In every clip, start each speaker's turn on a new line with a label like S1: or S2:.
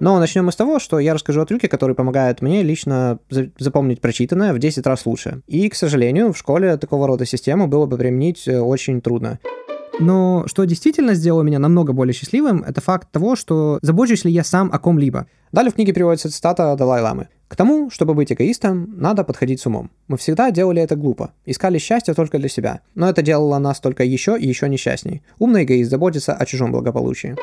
S1: Но начнем мы с того, что я расскажу о трюке, который помогает мне лично запомнить прочитанное в 10 раз лучше. И, к сожалению, в школе такого рода систему было бы применить э, очень трудно.
S2: Но что действительно сделало меня намного более счастливым, это факт того, что забочусь ли я сам о ком-либо.
S1: Далее в книге приводится цитата Далай-Ламы. К тому, чтобы быть эгоистом, надо подходить с умом. Мы всегда делали это глупо, искали счастье только для себя, но это делало нас только еще и еще несчастней. Умный эгоист заботится о чужом благополучии.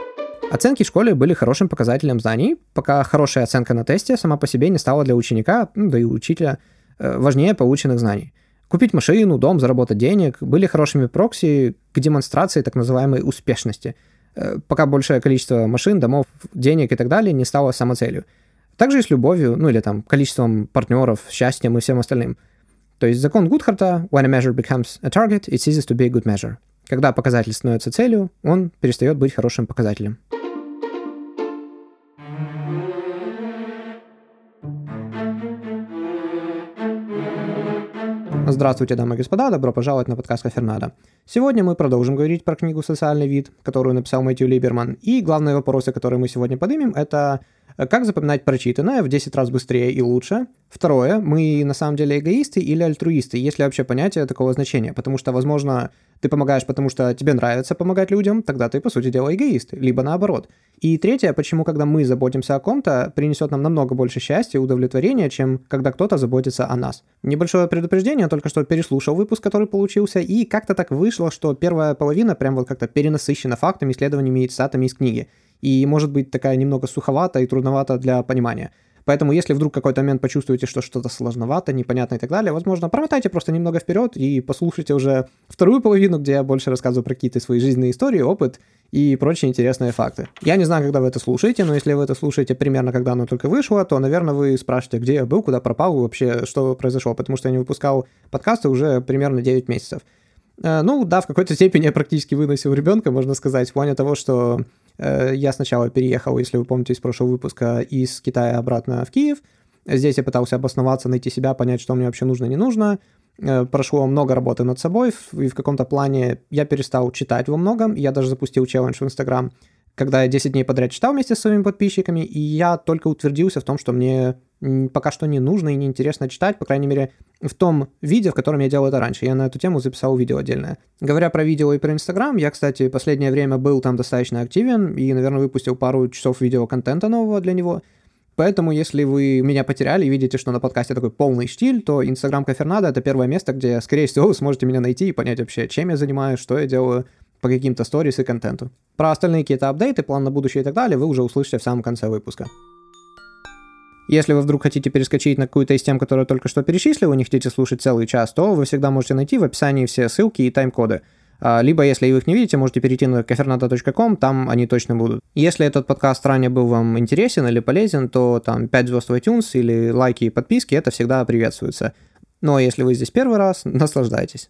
S1: Оценки в школе были хорошим показателем знаний, пока хорошая оценка на тесте сама по себе не стала для ученика, ну, да и учителя, э, важнее полученных знаний. Купить машину, дом, заработать денег были хорошими прокси к демонстрации так называемой успешности, э, пока большее количество машин, домов, денег и так далее не стало самоцелью. Также и с любовью, ну или там количеством партнеров, счастьем и всем остальным. То есть закон Гудхарта «When a measure becomes a target, it ceases to be a good measure». Когда показатель становится целью, он перестает быть хорошим показателем. Здравствуйте, дамы и господа, добро пожаловать на подкаст Кафернада. Сегодня мы продолжим говорить про книгу «Социальный вид», которую написал Мэтью Либерман. И главные вопросы, которые мы сегодня поднимем, это как запоминать прочитанное в 10 раз быстрее и лучше? Второе, мы на самом деле эгоисты или альтруисты, ли вообще понятие такого значения? Потому что, возможно, ты помогаешь, потому что тебе нравится помогать людям, тогда ты, по сути дела, эгоист, либо наоборот. И третье, почему, когда мы заботимся о ком-то, принесет нам намного больше счастья и удовлетворения, чем когда кто-то заботится о нас. Небольшое предупреждение, только что переслушал выпуск, который получился, и как-то так вышло, что первая половина прям вот как-то перенасыщена фактами, исследованиями и цитатами из книги и может быть такая немного суховата и трудновата для понимания. Поэтому, если вдруг какой-то момент почувствуете, что что-то сложновато, непонятно и так далее, возможно, промотайте просто немного вперед и послушайте уже вторую половину, где я больше рассказываю про какие-то свои жизненные истории, опыт и прочие интересные факты. Я не знаю, когда вы это слушаете, но если вы это слушаете примерно, когда оно только вышло, то, наверное, вы спрашиваете, где я был, куда пропал вообще, что произошло, потому что я не выпускал подкасты уже примерно 9 месяцев. Э, ну, да, в какой-то степени я практически выносил ребенка, можно сказать, в плане того, что Э, я сначала переехал, если вы помните из прошлого выпуска, из Китая обратно в Киев. Здесь я пытался обосноваться, найти себя, понять, что мне вообще нужно, не нужно. Э, прошло много работы над собой, и в каком-то плане я перестал читать во многом. Я даже запустил челлендж в Инстаграм, когда я 10 дней подряд читал вместе с своими подписчиками, и я только утвердился в том, что мне пока что не нужно и не интересно читать, по крайней мере, в том видео, в котором я делал это раньше. Я на эту тему записал видео отдельное. Говоря про видео и про Инстаграм, я, кстати, последнее время был там достаточно активен и, наверное, выпустил пару часов видеоконтента нового для него. Поэтому, если вы меня потеряли и видите, что на подкасте такой полный штиль, то Инстаграм Кафернада — это первое место, где, скорее всего, вы сможете меня найти и понять вообще, чем я занимаюсь, что я делаю по каким-то сторис и контенту. Про остальные какие-то апдейты, план на будущее и так далее вы уже услышите в самом конце выпуска. Если вы вдруг хотите перескочить на какую-то из тем, которую только что перечислил, и не хотите слушать целый час, то вы всегда можете найти в описании все ссылки и тайм-коды. А, либо, если вы их не видите, можете перейти на kafernata.com, там они точно будут. Если этот подкаст ранее был вам интересен или полезен, то там 5 звезд в iTunes или лайки и подписки, это всегда приветствуется. Но ну, а если вы здесь первый раз, наслаждайтесь.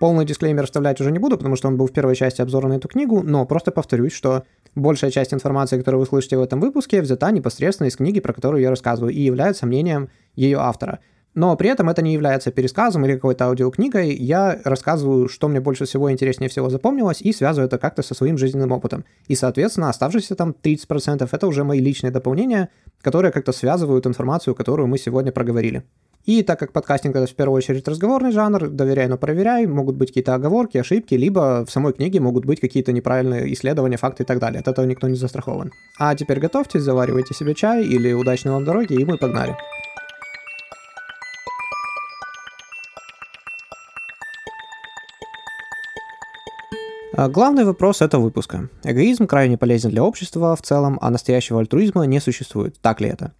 S1: Полный дисклеймер вставлять уже не буду, потому что он был в первой части обзора на эту книгу, но просто повторюсь, что большая часть информации, которую вы слышите в этом выпуске, взята непосредственно из книги, про которую я рассказываю, и является мнением ее автора. Но при этом это не является пересказом или какой-то аудиокнигой. Я рассказываю, что мне больше всего интереснее всего запомнилось, и связываю это как-то со своим жизненным опытом. И, соответственно, оставшиеся там 30% это уже мои личные дополнения, которые как-то связывают информацию, которую мы сегодня проговорили. И так как подкастинг это в первую очередь разговорный жанр, доверяй, но проверяй, могут быть какие-то оговорки, ошибки, либо в самой книге могут быть какие-то неправильные исследования, факты и так далее. От этого никто не застрахован. А теперь готовьтесь, заваривайте себе чай или удачной вам дороги, и мы погнали. А главный вопрос этого выпуска. Эгоизм крайне полезен для общества в целом, а настоящего альтруизма не существует. Так ли это?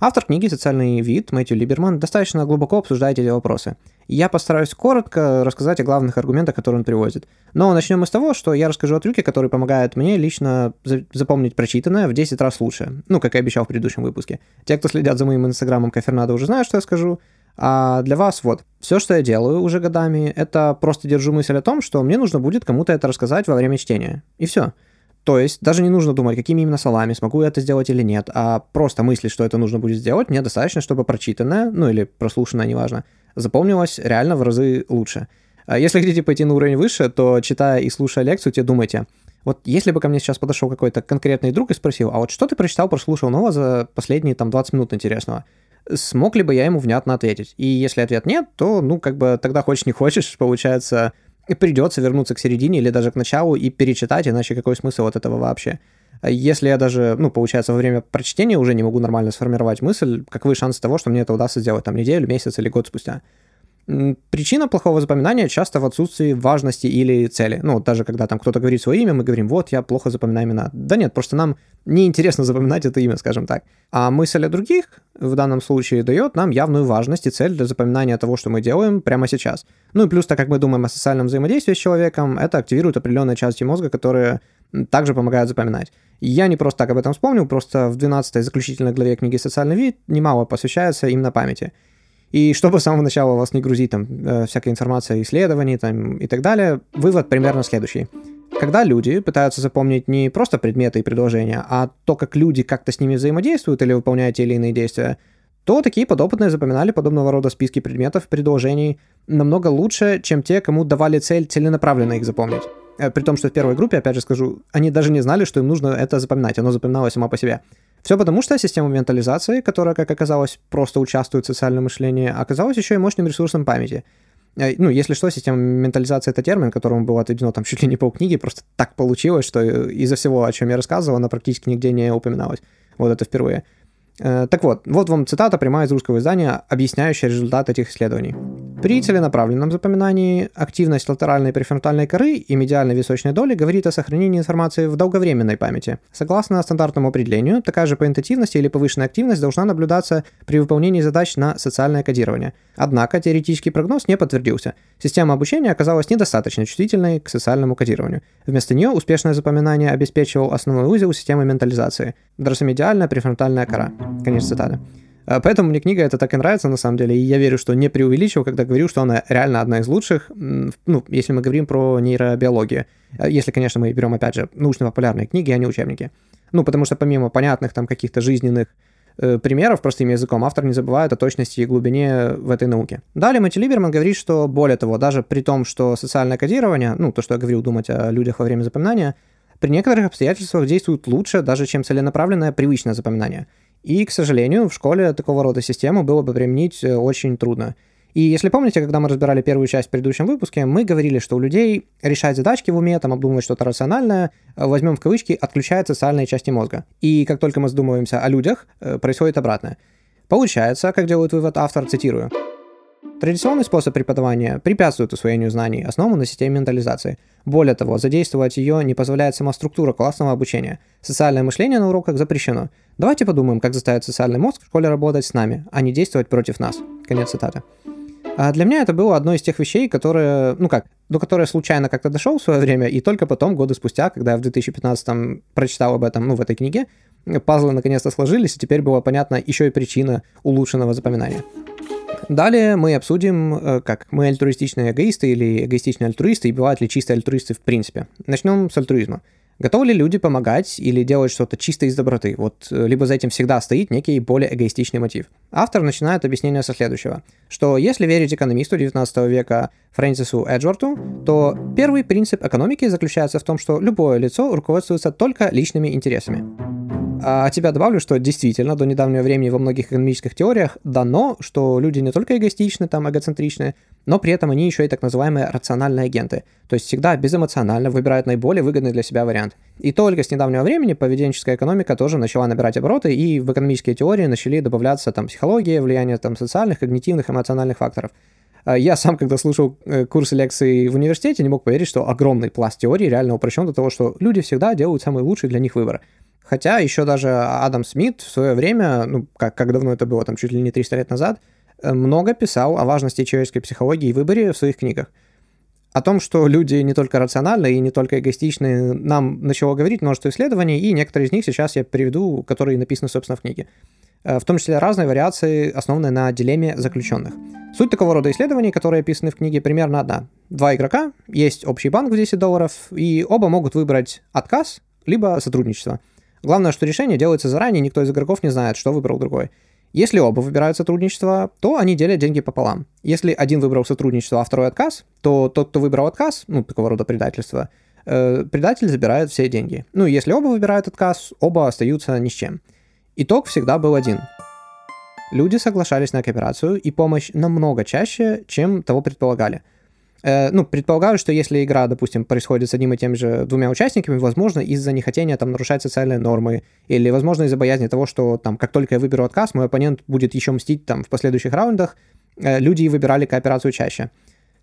S1: Автор книги «Социальный вид» Мэтью Либерман достаточно глубоко обсуждает эти вопросы. Я постараюсь коротко рассказать о главных аргументах, которые он приводит. Но начнем мы с того, что я расскажу о трюке, который помогает мне лично запомнить прочитанное в 10 раз лучше. Ну, как и обещал в предыдущем выпуске. Те, кто следят за моим инстаграмом Кафернадо, уже знают, что я скажу. А для вас вот, все, что я делаю уже годами, это просто держу мысль о том, что мне нужно будет кому-то это рассказать во время чтения. И все. То есть даже не нужно думать, какими именно словами, смогу я это сделать или нет, а просто мысли, что это нужно будет сделать, мне достаточно, чтобы прочитанное, ну или прослушанное, неважно, запомнилось реально в разы лучше. А если хотите пойти на уровень выше, то читая и слушая лекцию, те думайте, Вот если бы ко мне сейчас подошел какой-то конкретный друг и спросил, а вот что ты прочитал, прослушал нового за последние там 20 минут интересного? Смог ли бы я ему внятно ответить? И если ответ нет, то, ну, как бы тогда хочешь не хочешь, получается, придется вернуться к середине или даже к началу и перечитать, иначе какой смысл от этого вообще? Если я даже, ну, получается, во время прочтения уже не могу нормально сформировать мысль, каковы шансы того, что мне это удастся сделать там неделю, месяц или год спустя? Причина плохого запоминания часто в отсутствии важности или цели. Ну, даже когда там кто-то говорит свое имя, мы говорим, вот, я плохо запоминаю имена. Да нет, просто нам неинтересно запоминать это имя, скажем так. А мысль о других в данном случае дает нам явную важность и цель для запоминания того, что мы делаем прямо сейчас. Ну и плюс, так как мы думаем о социальном взаимодействии с человеком, это активирует определенные части мозга, которые также помогают запоминать. Я не просто так об этом вспомнил, просто в 12 заключительной главе книги «Социальный вид» немало посвящается именно памяти. И чтобы с самого начала вас не грузить там э, всякой информацией, исследований там, и так далее, вывод примерно следующий. Когда люди пытаются запомнить не просто предметы и предложения, а то, как люди как-то с ними взаимодействуют или выполняют те или иные действия, то такие подопытные запоминали подобного рода списки предметов, предложений намного лучше, чем те, кому давали цель целенаправленно их запомнить. Э, при том, что в первой группе, опять же скажу, они даже не знали, что им нужно это запоминать, оно запоминалось само по себе. Все потому, что система ментализации, которая, как оказалось, просто участвует в социальном мышлении, оказалась еще и мощным ресурсом памяти. Э, ну, если что, система ментализации — это термин, которому было отведено там чуть ли не полкниги, просто так получилось, что из-за всего, о чем я рассказывал, она практически нигде не упоминалась. Вот это впервые. Э, так вот, вот вам цитата прямая из русского издания, объясняющая результат этих исследований. При целенаправленном запоминании активность латеральной префронтальной коры и медиальной височной доли говорит о сохранении информации в долговременной памяти. Согласно стандартному определению, такая же по интенсивности или повышенная активность должна наблюдаться при выполнении задач на социальное кодирование. Однако теоретический прогноз не подтвердился. Система обучения оказалась недостаточно чувствительной к социальному кодированию. Вместо нее успешное запоминание обеспечивал основной узел системы ментализации – дросомедиальная префронтальная кора. Конец цитаты. А, поэтому мне книга эта так и нравится, на самом деле, и я верю, что не преувеличивал, когда говорю, что она реально одна из лучших, ну, если мы говорим про нейробиологию. А, если, конечно, мы берем, опять же, научно-популярные книги, а не учебники. Ну, потому что помимо понятных там каких-то жизненных э, примеров простым языком, автор не забывает о точности и глубине в этой науке. Далее Мэтью Либерман говорит, что более того, даже при том, что социальное кодирование, ну, то, что я говорил, думать о людях во время запоминания, при некоторых обстоятельствах действует лучше даже, чем целенаправленное привычное запоминание – и, к сожалению, в школе такого рода систему было бы применить э, очень трудно. И если помните, когда мы разбирали первую часть в предыдущем выпуске, мы говорили, что у людей решать задачки в уме, там обдумывать что-то рациональное, э, возьмем в кавычки, отключают социальные части мозга. И как только мы задумываемся о людях, э, происходит обратное. Получается, как делает вывод автор, цитирую, Традиционный способ преподавания препятствует усвоению знаний, основан на системе ментализации. Более того, задействовать ее не позволяет сама структура классного обучения. Социальное мышление на уроках запрещено. Давайте подумаем, как заставить социальный мозг в школе работать с нами, а не действовать против нас. Конец цитаты. А для меня это было одной из тех вещей, которые, ну как, до которой я случайно как-то дошел в свое время, и только потом, годы спустя, когда я в 2015 прочитал об этом, ну, в этой книге, пазлы наконец-то сложились, и теперь была понятна еще и причина улучшенного запоминания. Далее мы обсудим, э, как мы альтруистичные эгоисты или эгоистичные альтруисты, и бывают ли чистые альтруисты в принципе. Начнем с альтруизма. Готовы ли люди помогать или делать что-то чисто из доброты? Вот э, либо за этим всегда стоит некий более эгоистичный мотив. Автор начинает объяснение со следующего, что если верить экономисту 19 века Фрэнсису Эджворту, то первый принцип экономики заключается в том, что любое лицо руководствуется только личными интересами. А от тебя добавлю, что действительно до недавнего времени во многих экономических теориях дано, что люди не только эгоистичны, там, эгоцентричны, но при этом они еще и так называемые рациональные агенты, то есть всегда безэмоционально выбирают наиболее выгодный для себя вариант. И только с недавнего времени поведенческая экономика тоже начала набирать обороты, и в экономические теории начали добавляться там психология, влияние там социальных, когнитивных, эмоциональных факторов. А я сам, когда слушал э, курсы лекций в университете, не мог поверить, что огромный пласт теории реально упрощен до того, что люди всегда делают самый лучший для них выбор. Хотя еще даже Адам Смит в свое время, ну, как, как давно это было, там чуть ли не 300 лет назад, э, много писал о важности человеческой психологии и выборе в своих книгах. О том, что люди не только рациональны и не только эгоистичны, нам начало говорить множество исследований, и некоторые из них сейчас я приведу, которые написаны, собственно, в книге. Э, в том числе разные вариации, основанные на дилемме заключенных. Суть такого рода исследований, которые описаны в книге, примерно одна. Два игрока, есть общий банк в 10 долларов, и оба могут выбрать отказ, либо сотрудничество – Главное, что решение делается заранее, никто из игроков не знает, что выбрал другой. Если оба выбирают сотрудничество, то они делят деньги пополам. Если один выбрал сотрудничество, а второй отказ, то тот, кто выбрал отказ, ну, такого рода предательство, э, предатель забирает все деньги. Ну, если оба выбирают отказ, оба остаются ни с чем. Итог всегда был один. Люди соглашались на кооперацию и помощь намного чаще, чем того предполагали. Э, ну, предполагаю, что если игра, допустим, происходит с одним и тем же двумя участниками, возможно, из-за нехотения там нарушать социальные нормы, или, возможно, из-за боязни того, что там, как только я выберу отказ, мой оппонент будет еще мстить там в последующих раундах, э, люди выбирали кооперацию чаще.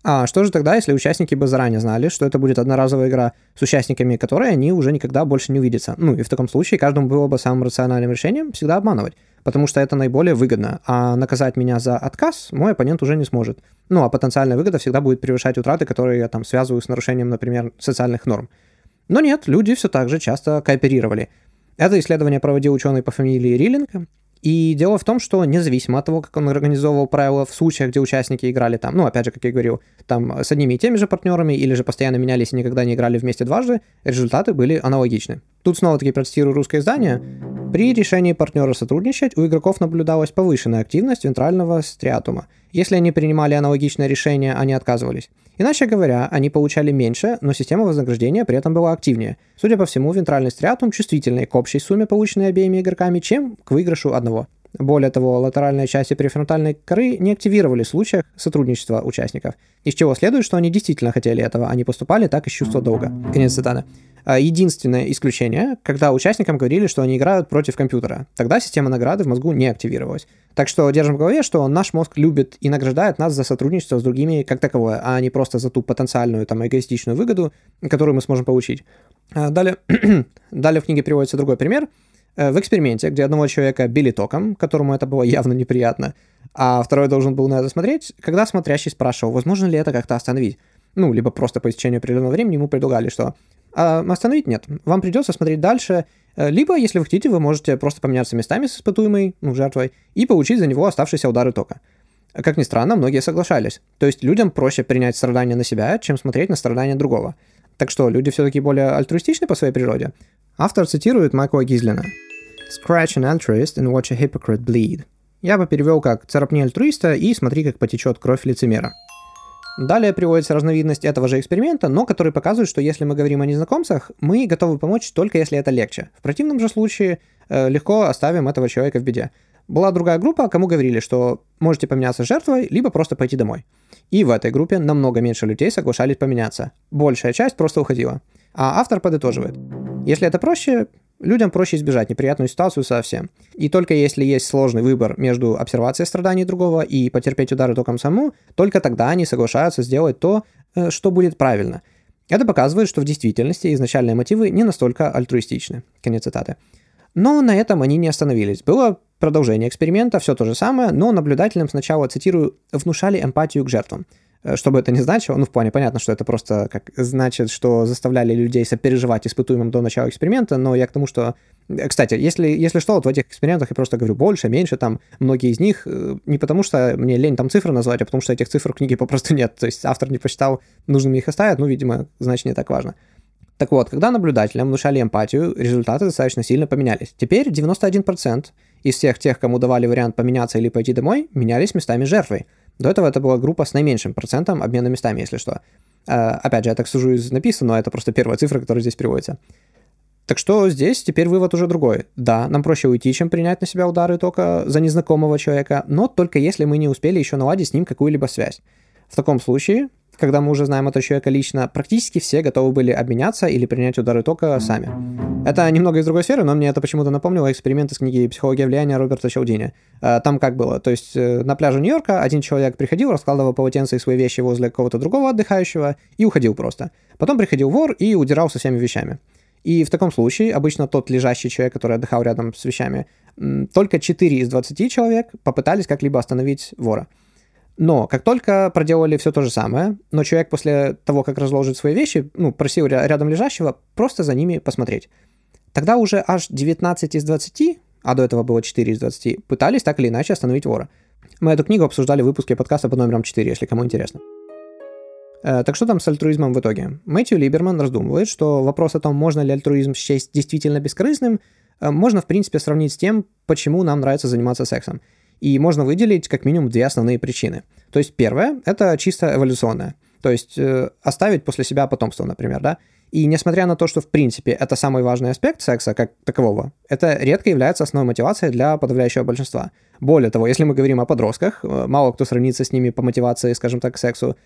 S1: А что же тогда, если участники бы заранее знали, что это будет одноразовая игра с участниками, которые они уже никогда больше не увидятся? Ну и в таком случае каждому было бы самым рациональным решением всегда обманывать, потому что это наиболее выгодно, а наказать меня за отказ мой оппонент уже не сможет. Ну а потенциальная выгода всегда будет превышать утраты, которые я там связываю с нарушением, например, социальных норм. Но нет, люди все так же часто кооперировали. Это исследование проводил ученый по фамилии Риллинг, и дело в том, что независимо от того, как он организовывал правила в случаях, где участники играли там, ну, опять же, как я говорил, там с одними и теми же партнерами или же постоянно менялись и никогда не играли вместе дважды, результаты были аналогичны. Тут снова-таки процитирую русское издание. При решении партнера сотрудничать у игроков наблюдалась повышенная активность вентрального стриатума. Если они принимали аналогичное решение, они отказывались. Иначе говоря, они получали меньше, но система вознаграждения при этом была активнее. Судя по всему, вентральный стриатум чувствительный к общей сумме, полученной обеими игроками, чем к выигрышу одного. Более того, латеральные части префронтальной коры не активировали в случаях сотрудничества участников, из чего следует, что они действительно хотели этого, они поступали так из чувства долга. Конец цитаты. А, единственное исключение, когда участникам говорили, что они играют против компьютера. Тогда система награды в мозгу не активировалась. Так что держим в голове, что наш мозг любит и награждает нас за сотрудничество с другими как таковое, а не просто за ту потенциальную там эгоистичную выгоду, которую мы сможем получить. А, далее, далее в книге приводится другой пример. Э, в эксперименте, где одного человека били током, которому это было явно неприятно, а второй должен был на это смотреть, когда смотрящий спрашивал, возможно ли это как-то остановить. Ну, либо просто по истечению определенного времени ему предлагали, что а остановить нет. Вам придется смотреть дальше. Э, либо, если вы хотите, вы можете просто поменяться местами с испытуемой, ну, жертвой, и получить за него оставшиеся удары тока. Как ни странно, многие соглашались. То есть людям проще принять страдания на себя, чем смотреть на страдания другого. Так что, люди все-таки более альтруистичны по своей природе? Автор цитирует Майкла Гизлина. «Scratch an altruist and watch a hypocrite bleed». Я бы перевел как «царапни альтруиста и смотри, как потечет кровь лицемера». Далее приводится разновидность этого же эксперимента, но который показывает, что если мы говорим о незнакомцах, мы готовы помочь только если это легче. В противном же случае э, легко оставим этого человека в беде. Была другая группа, кому говорили, что можете поменяться жертвой, либо просто пойти домой. И в этой группе намного меньше людей соглашались поменяться. Большая часть просто уходила. А автор подытоживает. Если это проще, Людям проще избежать неприятную ситуацию совсем. И только если есть сложный выбор между обсервацией страданий другого и потерпеть удары током саму, только тогда они соглашаются сделать то, э, что будет правильно. Это показывает, что в действительности изначальные мотивы не настолько альтруистичны. Конец цитаты. Но на этом они не остановились. Было продолжение эксперимента, все то же самое, но наблюдателям сначала, цитирую, внушали эмпатию к жертвам – что бы это ни значило, ну, в плане понятно, что это просто как значит, что заставляли людей сопереживать испытуемым до начала эксперимента, но я к тому, что... Э, кстати, если, если что, вот в этих экспериментах я просто говорю больше, меньше, там, многие из них, э, не потому что мне лень там цифры назвать, а потому что этих цифр в книге попросту нет, то есть автор не посчитал, нужными их оставить, ну, видимо, значит, не так важно. Так вот, когда наблюдателям внушали эмпатию, результаты достаточно сильно поменялись. Теперь 91% из всех тех, кому давали вариант поменяться или пойти домой, менялись местами жертвой. До этого это была группа с наименьшим процентом обмена местами, если что. А, опять же, я так сужу из написано, но это просто первая цифра, которая здесь приводится. Так что здесь теперь вывод уже другой. Да, нам проще уйти, чем принять на себя удары только за незнакомого человека, но только если мы не успели еще наладить с ним какую-либо связь. В таком случае когда мы уже знаем этого человека лично, практически все готовы были обменяться или принять удары тока сами. Это немного из другой сферы, но мне это почему-то напомнило эксперимент из книги «Психология влияния» Роберта Чалдини. Э, там как было? То есть э, на пляже Нью-Йорка один человек приходил, раскладывал полотенце и свои вещи возле какого-то другого отдыхающего и уходил просто. Потом приходил вор и удирал со всеми вещами. И в таком случае обычно тот лежащий человек, который отдыхал рядом с вещами, только 4 из 20 человек попытались как-либо остановить вора. Но как только проделали все то же самое, но человек после того, как разложит свои вещи, ну, просил рядом лежащего просто за ними посмотреть. Тогда уже аж 19 из 20, а до этого было 4 из 20, пытались так или иначе остановить вора. Мы эту книгу обсуждали в выпуске подкаста под номером 4, если кому интересно. Э, так что там с альтруизмом в итоге? Мэтью Либерман раздумывает, что вопрос о том, можно ли альтруизм счесть действительно бескорыстным, э, можно в принципе сравнить с тем, почему нам нравится заниматься сексом. И можно выделить как минимум две основные причины. То есть первое – это чисто эволюционное. То есть э, оставить после себя потомство, например, да. И несмотря на то, что в принципе это самый важный аспект секса как такового, это редко является основной мотивацией для подавляющего большинства. Более того, если мы говорим о подростках, э, мало кто сравнится с ними по мотивации, скажем так, к сексу,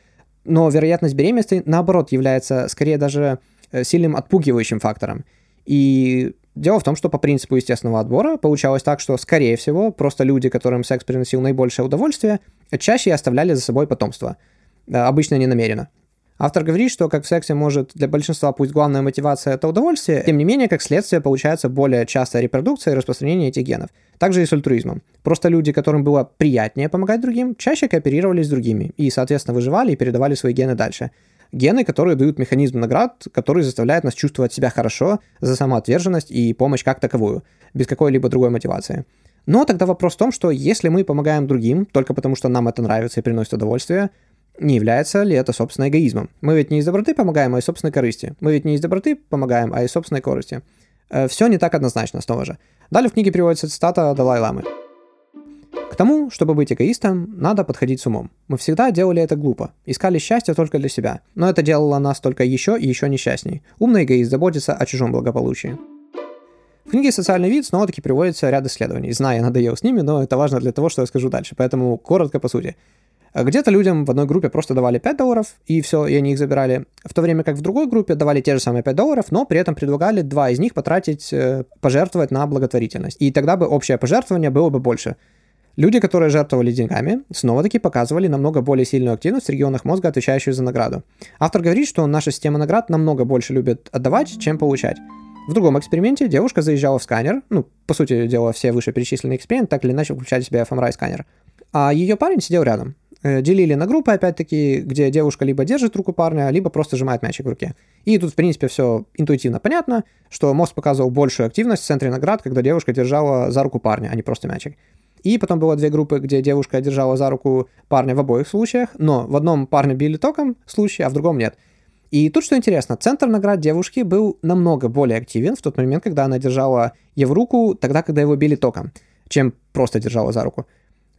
S1: но вероятность беременности, наоборот, является скорее даже э, сильным отпугивающим фактором. И дело в том, что по принципу естественного отбора получалось так, что, скорее всего, просто люди, которым секс приносил наибольшее удовольствие, чаще оставляли за собой потомство. Э, обычно не намеренно. Автор говорит, что как в сексе может для большинства пусть главная мотивация это удовольствие, тем не менее, как следствие, получается более частая репродукция и распространение этих генов. Также и с альтруизмом. Просто люди, которым было приятнее помогать другим, чаще кооперировали с другими и, соответственно, выживали и передавали свои гены дальше. Гены, которые дают механизм наград, который заставляет нас чувствовать себя хорошо за самоотверженность и помощь как таковую, без какой-либо другой мотивации. Но тогда вопрос в том, что если мы помогаем другим только потому, что нам это нравится и приносит удовольствие, не является ли это, собственно, эгоизмом? Мы ведь не из доброты помогаем, а из собственной корысти. Мы ведь не из доброты помогаем, а из собственной корысти. Э, Все не так однозначно, снова же. Далее в книге приводится цитата Далай-ламы. К тому, чтобы быть эгоистом, надо подходить с умом. Мы всегда делали это глупо, искали счастье только для себя, но это делало нас только еще и еще несчастней. Умный эгоист заботится о чужом благополучии. В книге «Социальный вид» снова-таки приводится ряд исследований. Знаю, я надоел с ними, но это важно для того, что я скажу дальше, поэтому коротко по сути. Где-то людям в одной группе просто давали 5 долларов, и все, и они их забирали. В то время как в другой группе давали те же самые 5 долларов, но при этом предлагали два из них потратить, э, пожертвовать на благотворительность. И тогда бы общее пожертвование было бы больше. Люди, которые жертвовали деньгами, снова-таки показывали намного более сильную активность в регионах мозга, отвечающую за награду. Автор говорит, что наша система наград намного больше любит отдавать, чем получать. В другом эксперименте девушка заезжала в сканер, ну, по сути дела, все вышеперечисленные эксперименты так или иначе включали в себя fMRI сканер, а ее парень сидел рядом. Э, делили на группы, опять-таки, где девушка либо держит руку парня, либо просто сжимает мячик в руке. И тут, в принципе, все интуитивно понятно, что мозг показывал большую активность в центре наград, когда девушка держала за руку парня, а не просто мячик. И потом было две группы, где девушка держала за руку парня в обоих случаях, но в одном парня били током случае, а в другом нет. И тут что интересно, центр наград девушки был намного более активен в тот момент, когда она держала его руку, тогда, когда его били током, чем просто держала за руку.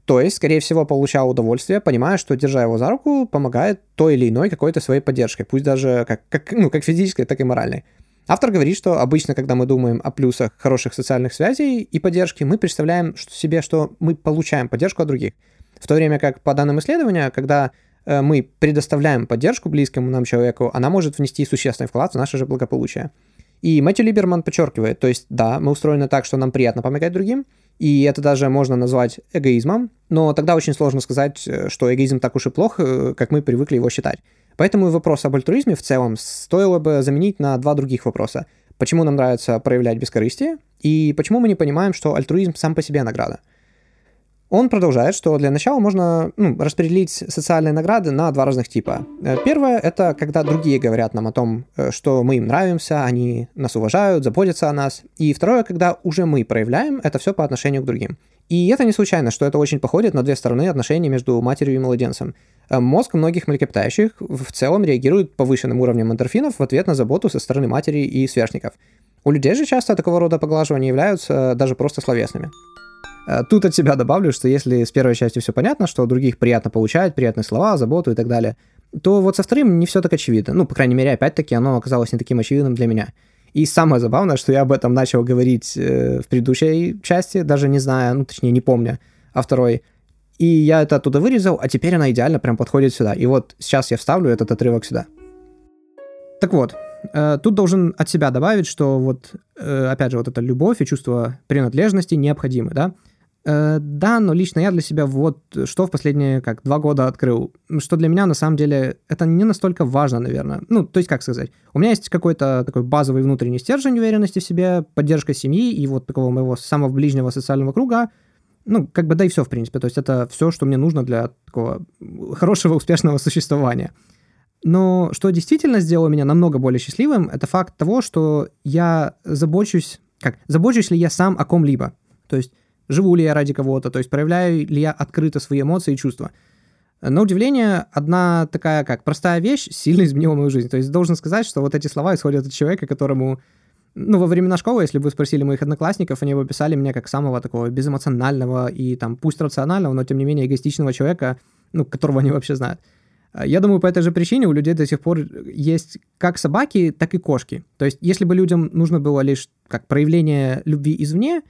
S1: То есть, скорее всего, получал удовольствие, понимая, что, держа его за руку, помогает той или иной какой-то своей поддержкой, пусть даже как, как, ну, как физической, так и моральной. Автор говорит, что обычно, когда мы думаем о плюсах хороших социальных связей и поддержки, мы представляем себе, что мы получаем поддержку от других. В то время как по данным исследования, когда э, мы предоставляем поддержку близкому нам человеку, она может внести существенный вклад в наше же благополучие. И Мэтью Либерман подчеркивает, то есть да, мы устроены так, что нам приятно помогать другим, и это даже можно назвать эгоизмом, но тогда очень сложно сказать, э, что эгоизм так уж и плох, э, как мы привыкли его считать. Поэтому вопрос об альтруизме в целом стоило бы заменить на два других вопроса. Почему нам нравится проявлять бескорыстие, и почему мы не понимаем, что альтруизм сам по себе награда. Он продолжает, что для начала можно ну, распределить социальные награды на два разных типа. Э, первое — это когда другие говорят нам о том, э, что мы им нравимся, они нас уважают, заботятся о нас. И второе, когда уже мы проявляем это все по отношению к другим. И это не случайно, что это очень походит на две стороны отношений между матерью и младенцем. Э, мозг многих млекопитающих в целом реагирует повышенным уровнем эндорфинов в ответ на заботу со стороны матери и сверстников. У людей же часто такого рода поглаживания являются даже просто словесными. Э, тут от себя добавлю, что если с первой частью все понятно, что других приятно получать, приятные слова, заботу и так далее, то вот со вторым не все так очевидно. Ну, по крайней мере, опять-таки, оно оказалось не таким очевидным для меня. И самое забавное, что я об этом начал говорить э, в предыдущей части, даже не зная, ну, точнее, не помня о второй. И я это оттуда вырезал, а теперь она идеально прям подходит сюда. И вот сейчас я вставлю этот отрывок сюда. Так вот, э, тут должен от себя добавить, что вот, э, опять же, вот эта любовь и чувство принадлежности необходимы, да? Э, да, но лично я для себя вот что в последние, как, два года открыл, что для меня на самом деле это не настолько важно, наверное. Ну, то есть, как сказать, у меня есть какой-то такой базовый внутренний стержень уверенности в себе, поддержка семьи и вот такого моего самого ближнего социального круга, ну, как бы да и все, в принципе. То есть это все, что мне нужно для такого хорошего, успешного существования. Но что действительно сделало меня намного более счастливым, это факт того, что я забочусь, как, забочусь ли я сам о ком-либо. То есть живу ли я ради кого-то, то есть проявляю ли я открыто свои эмоции и чувства. На удивление, одна такая как простая вещь сильно изменила мою жизнь. То есть должен сказать, что вот эти слова исходят от человека, которому, ну, во времена школы, если бы вы спросили моих одноклассников, они бы описали меня как самого такого безэмоционального и там пусть рационального, но тем не менее эгоистичного человека, ну, которого они вообще знают. Я думаю, по этой же причине у людей до сих пор есть как собаки, так и кошки. То есть, если бы людям нужно было лишь как проявление любви извне,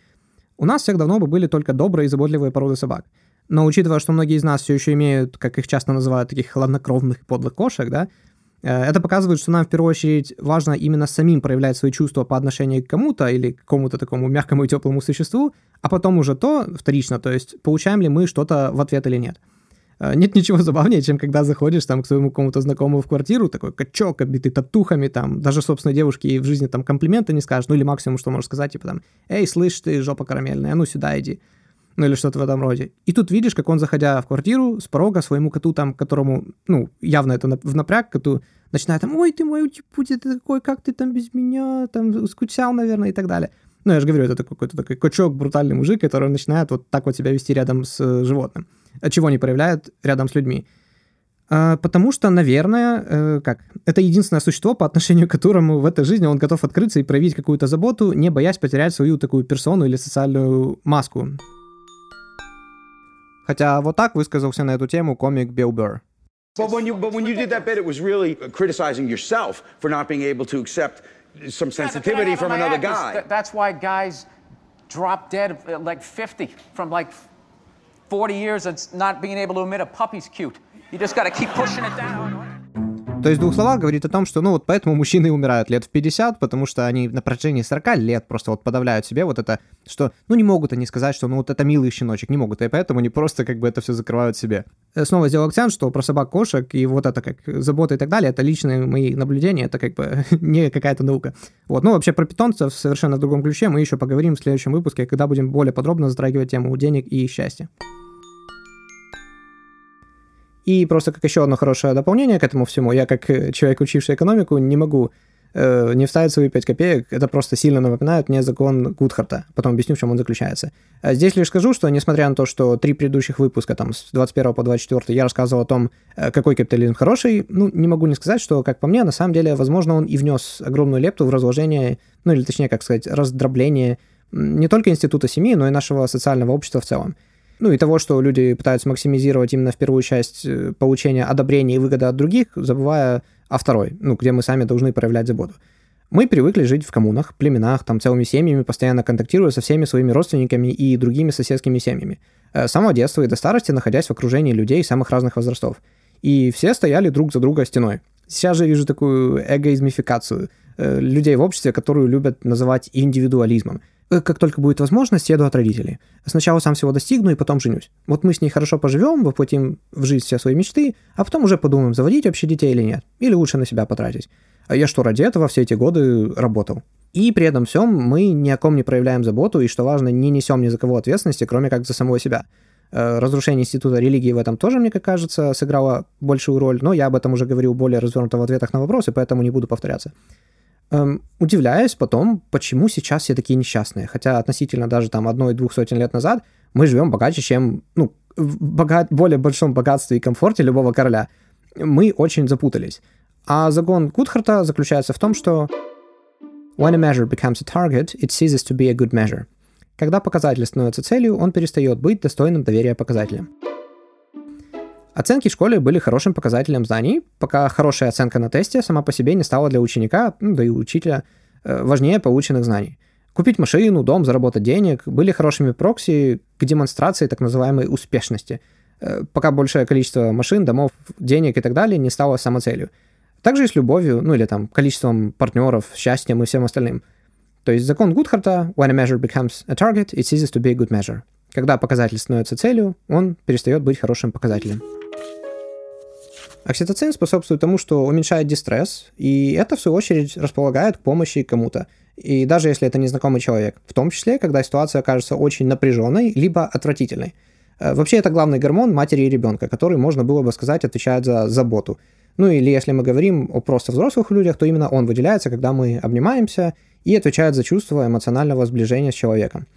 S1: у нас всех давно бы были только добрые и заботливые породы собак. Но учитывая, что многие из нас все еще имеют, как их часто называют, таких хладнокровных и подлых кошек, да, э, это показывает, что нам в первую очередь важно именно самим проявлять свои чувства по отношению к кому-то или к какому-то такому мягкому и теплому существу, а потом уже то вторично, то есть получаем ли мы что-то в ответ или нет. Э, нет ничего забавнее, чем когда заходишь там к своему кому-то знакомому в квартиру, такой качок, обитый татухами, там, даже собственной девушке в жизни там комплименты не скажешь, ну или максимум, что можешь сказать, типа там, эй, слышь ты, жопа карамельная, а ну сюда иди. Ну или что-то в этом роде. И тут видишь, как он, заходя в квартиру, с порога своему коту там, которому, ну, явно это в напряг, коту, начинает там, ой, ты мой утипуть, ты такой, как ты там без меня, там, скучал, наверное, и так далее. Ну, я же говорю, это какой-то такой качок, брутальный мужик, который начинает вот так вот себя вести рядом с э, животным. А чего не проявляет рядом с людьми. А, потому что, наверное, э, как, это единственное существо, по отношению к которому в этой жизни он готов открыться и проявить какую-то заботу, не боясь потерять свою такую персону или социальную маску. Хотя вот так высказался на эту тему комик Билл Берр. But when you but when you did that bit, it was really criticizing yourself for not being able to accept some sensitivity from another guy. That's why guys drop dead uh, like 50 from like 40 years of not being able to admit a puppy's cute. You just got to keep pushing it down. То есть в двух словах говорит о том, что, ну, вот поэтому мужчины умирают лет в 50, потому что они на протяжении 40 лет просто вот подавляют себе вот это, что, ну, не могут они сказать, что, ну, вот это милый щеночек, не могут, и поэтому они просто как бы это все закрывают себе. Э, снова сделал акцент, что про собак, кошек и вот это как забота и так далее, это личные мои наблюдения, это как бы не какая-то наука. Вот, ну, вообще про питомцев в совершенно другом ключе мы еще поговорим в следующем выпуске, когда будем более подробно затрагивать тему денег и счастья. И просто как еще одно хорошее дополнение к этому всему, я как э, человек, учивший экономику, не могу э, не вставить свои 5 копеек, это просто сильно напоминает мне закон Гудхарта. Потом объясню, в чем он заключается. А здесь лишь скажу, что несмотря на то, что три предыдущих выпуска, там, с 21 по 24, я рассказывал о том, э, какой капитализм хороший, ну, не могу не сказать, что, как по мне, на самом деле, возможно, он и внес огромную лепту в разложение, ну, или точнее, как сказать, раздробление не только института семьи, но и нашего социального общества в целом ну и того, что люди пытаются максимизировать именно в первую часть э, получения одобрения и выгоды от других, забывая о второй, ну, где мы сами должны проявлять заботу. Мы привыкли жить в коммунах, племенах, там целыми семьями, постоянно контактируя со всеми своими родственниками и другими соседскими семьями. Э, с самого детства и до старости находясь в окружении людей самых разных возрастов. И все стояли друг за друга стеной. Сейчас же вижу такую эгоизмификацию людей в обществе, которую любят называть индивидуализмом. Э, как только будет возможность, еду от родителей. Сначала сам всего достигну и потом женюсь. Вот мы с ней хорошо поживем, воплотим в жизнь все свои мечты, а потом уже подумаем, заводить вообще детей или нет. Или лучше на себя потратить. А я что, ради этого все эти годы работал? И при этом всем мы ни о ком не проявляем заботу, и, что важно, не несем ни за кого ответственности, кроме как за самого себя. Э, разрушение института религии в этом тоже, мне как кажется, сыграло большую роль, но я об этом уже говорил более развернуто в ответах на вопросы, поэтому не буду повторяться эм, удивляюсь потом, почему сейчас все такие несчастные. Хотя относительно даже там одной-двух сотен лет назад мы живем богаче, чем, ну, в богат, более большом богатстве и комфорте любого короля. Мы очень запутались. А загон Гудхарта заключается в том, что When a measure becomes a target, it ceases to be a good measure. Когда показатель становится целью, он перестает быть достойным доверия показателем. Оценки в школе были хорошим показателем знаний, пока хорошая оценка на тесте сама по себе не стала для ученика, ну, да и учителя, э, важнее полученных знаний. Купить машину, дом, заработать денег были хорошими прокси к демонстрации так называемой успешности, э, пока большее количество машин, домов, денег и так далее не стало самоцелью. Также и с любовью, ну или там количеством партнеров, счастьем и всем остальным. То есть закон Гудхарта «When a measure becomes a target, it ceases to be a good measure». Когда показатель становится целью, он перестает быть хорошим показателем. Окситоцин способствует тому, что уменьшает дистресс, и это, в свою очередь, располагает к помощи кому-то. И даже если это незнакомый человек, в том числе, когда ситуация кажется очень напряженной, либо отвратительной. Э, вообще, это главный гормон матери и ребенка, который, можно было бы сказать, отвечает за заботу. Ну или если мы говорим о просто взрослых людях, то именно он выделяется, когда мы обнимаемся и отвечает за чувство эмоционального сближения с человеком.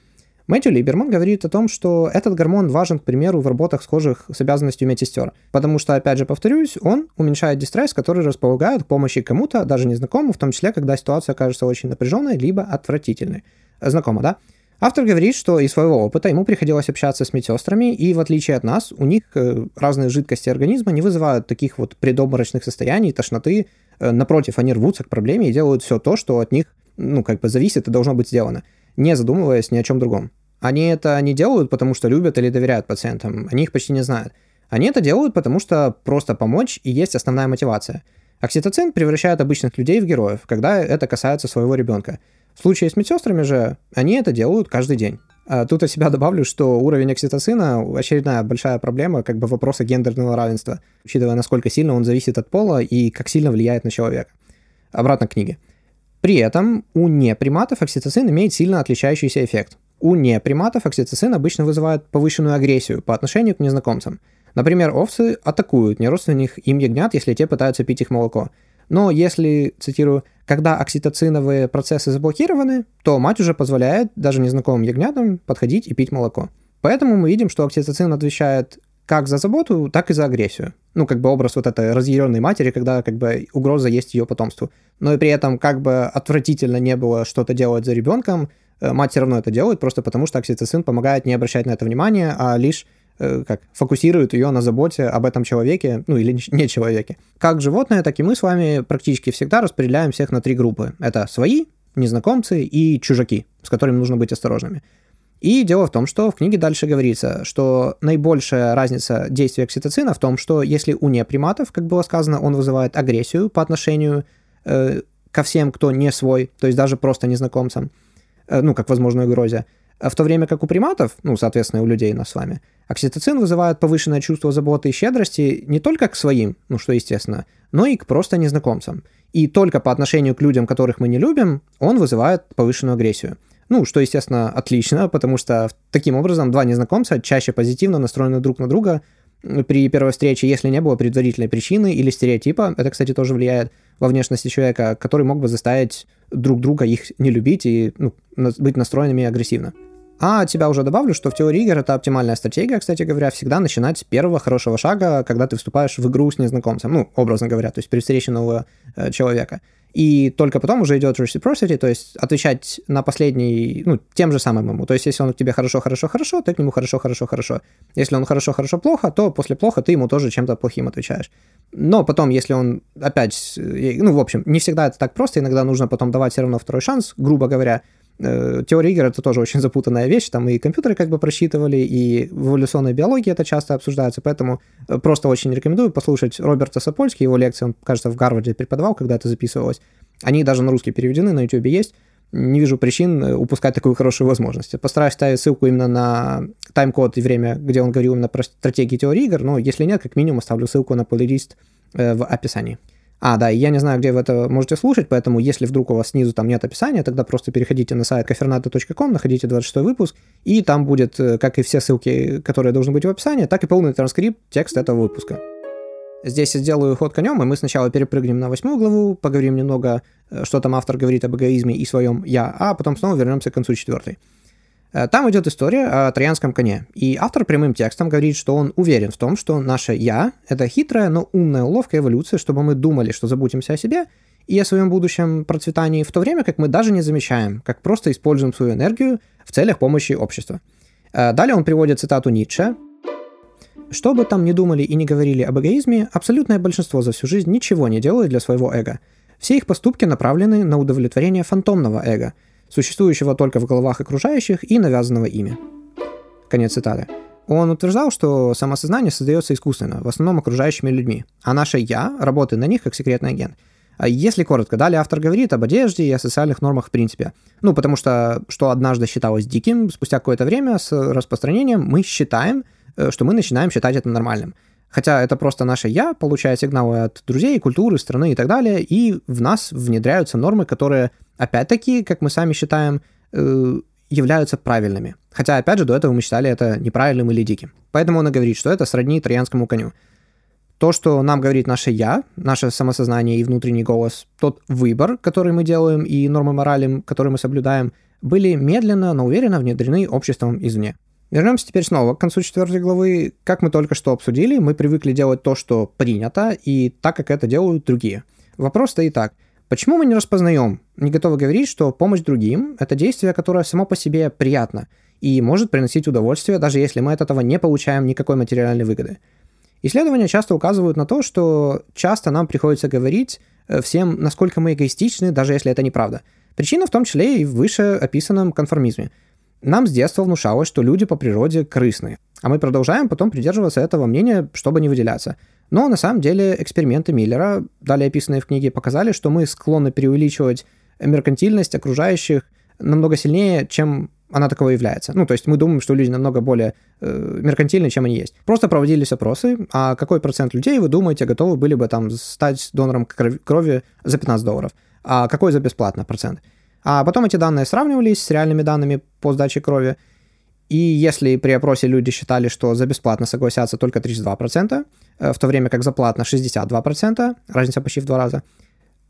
S1: Мэтью Либерман говорит о том, что этот гормон важен, к примеру, в работах, схожих с обязанностью медсестер, потому что, опять же, повторюсь, он уменьшает дистресс, который располагает к помощи кому-то, даже незнакомому, в том числе, когда ситуация кажется очень напряженной, либо отвратительной. Знакомо, да? Автор говорит, что из своего опыта ему приходилось общаться с медсестрами, и в отличие от нас, у них э, разные жидкости организма не вызывают таких вот предобморочных состояний, тошноты. Э, напротив, они рвутся к проблеме и делают все то, что от них, ну, как бы зависит и должно быть сделано, не задумываясь ни о чем другом. Они это не делают, потому что любят или доверяют пациентам, они их почти не знают. Они это делают, потому что просто помочь и есть основная мотивация. Окситоцин превращает обычных людей в героев, когда это касается своего ребенка. В случае с медсестрами же они это делают каждый день. А тут от себя добавлю, что уровень окситоцина – очередная большая проблема как бы вопроса гендерного равенства, учитывая, насколько сильно он зависит от пола и как сильно влияет на человека. Обратно к книге. При этом у неприматов окситоцин имеет сильно отличающийся эффект. У неприматов окситоцин обычно вызывает повышенную агрессию по отношению к незнакомцам. Например, овцы атакуют неродственных им ягнят, если те пытаются пить их молоко. Но если, цитирую, когда окситоциновые процессы заблокированы, то мать уже позволяет даже незнакомым ягнятам подходить и пить молоко. Поэтому мы видим, что окситоцин отвечает как за заботу, так и за агрессию. Ну, как бы образ вот этой разъяренной матери, когда как бы угроза есть ее потомству. Но и при этом как бы отвратительно не было что-то делать за ребенком, э, мать все равно это делает, просто потому что окситоцин помогает не обращать на это внимания, а лишь Э, как фокусирует ее на заботе об этом человеке, ну или не человеке. Как животное, так и мы с вами практически всегда распределяем всех на три группы. Это свои, незнакомцы и чужаки, с которыми нужно быть осторожными. И дело в том, что в книге дальше говорится, что наибольшая разница действия окситоцина в том, что если у неприматов, как было сказано, он вызывает агрессию по отношению э, ко всем, кто не свой, то есть даже просто незнакомцам, э, ну, как возможную угрозе, а в то время как у приматов, ну, соответственно, у людей нас с вами, окситоцин вызывает повышенное чувство заботы и щедрости не только к своим, ну, что естественно, но и к просто незнакомцам. И только по отношению к людям, которых мы не любим, он вызывает повышенную агрессию. Ну, что, естественно, отлично, потому что таким образом два незнакомца чаще позитивно настроены друг на друга при первой встрече, если не было предварительной причины или стереотипа, это, кстати, тоже влияет во внешности человека, который мог бы заставить друг друга их не любить и ну, быть настроенными агрессивно. А от себя уже добавлю, что в теории игр это оптимальная стратегия, кстати говоря, всегда начинать с первого хорошего шага, когда ты вступаешь в игру с незнакомцем, ну, образно говоря, то есть при встрече нового э, человека. И только потом уже идет reciprocity, то есть отвечать на последний, ну, тем же самым ему. То есть если он к тебе хорошо, хорошо, хорошо, ты к нему хорошо, хорошо, хорошо. Если он хорошо, хорошо, плохо, то после плохо ты ему тоже чем-то плохим отвечаешь. Но потом, если он опять, э, ну, в общем, не всегда это так просто, иногда нужно потом давать все равно второй шанс, грубо говоря, теория игр это тоже очень запутанная вещь, там и компьютеры как бы просчитывали, и в эволюционной биологии это часто обсуждается, поэтому э, просто очень рекомендую послушать Роберта Сапольски, его лекции, он, кажется, в Гарварде преподавал, когда это записывалось. Они даже на русский переведены, на YouTube есть. Не вижу причин э, упускать такую хорошую возможность. Постараюсь ставить ссылку именно на тайм-код и время, где он говорил именно про стратегии теории игр, но если нет, как минимум оставлю ссылку на плейлист в описании. А, да, я не знаю, где вы это можете слушать, поэтому если вдруг у вас снизу там нет описания, тогда просто переходите на сайт коферната.ком, находите 26 выпуск, и там будет, э, как и все ссылки, которые должны быть в описании, так и полный транскрипт, текст этого выпуска. Здесь я сделаю ход конем, и мы сначала перепрыгнем на восьмую главу, поговорим немного, э, что там автор говорит об эгоизме и своем «я», а потом снова вернемся к концу четвертой. Э, там идет история о троянском коне, и автор прямым текстом говорит, что он уверен в том, что наше «я» — это хитрая, но умная уловка эволюции, чтобы мы думали, что заботимся о себе и о своем будущем процветании, в то время как мы даже не замечаем, как просто используем свою энергию в целях помощи обществу. Э, далее он приводит цитату Ницше. «Что бы там ни думали и не говорили об эгоизме, абсолютное большинство за всю жизнь ничего не делает для своего эго. Все их поступки направлены на удовлетворение фантомного эго — существующего только в головах окружающих и навязанного ими. Конец цитаты. Он утверждал, что самосознание создается искусственно, в основном окружающими людьми, а наше «я» работает на них как секретный агент. А если коротко, далее автор говорит об одежде и о социальных нормах в принципе. Ну, потому что, что однажды считалось диким, спустя какое-то время с распространением мы считаем, э, что мы начинаем считать это нормальным. Хотя это просто наше «я», получая сигналы от друзей, культуры, страны и так далее, и в нас внедряются нормы, которые, опять-таки, как мы сами считаем, э, являются правильными. Хотя, опять же, до этого мы считали это неправильным или диким. Поэтому он и говорит, что это сродни троянскому коню. То, что нам говорит наше «я», наше самосознание и внутренний голос, тот выбор, который мы делаем, и нормы морали, которые мы соблюдаем, были медленно, но уверенно внедрены обществом извне. Вернемся теперь снова к концу четвертой главы. Как мы только что обсудили, мы привыкли делать то, что принято, и так, как это делают другие. Вопрос стоит так. Почему мы не распознаем, не готовы говорить, что помощь другим – это действие, которое само по себе приятно и может приносить удовольствие, даже если мы от этого не получаем никакой материальной выгоды? Исследования часто указывают на то, что часто нам приходится говорить э, всем, насколько мы эгоистичны, даже если это неправда. Причина в том числе и в выше описанном конформизме. Нам с детства внушалось, что люди по природе крысные, а мы продолжаем потом придерживаться этого мнения, чтобы не выделяться – но на самом деле эксперименты Миллера, далее описанные в книге, показали, что мы склонны преувеличивать меркантильность окружающих намного сильнее, чем она такого является. Ну, то есть мы думаем, что люди намного более э, меркантильны, чем они есть. Просто проводились опросы, а какой процент людей, вы думаете, готовы были бы там стать донором крови за 15 долларов? А какой за бесплатно процент? А потом эти данные сравнивались с реальными данными по сдаче крови, и если при опросе люди считали, что за бесплатно согласятся только 32%, э, в то время как за платно 62%, разница почти в два раза,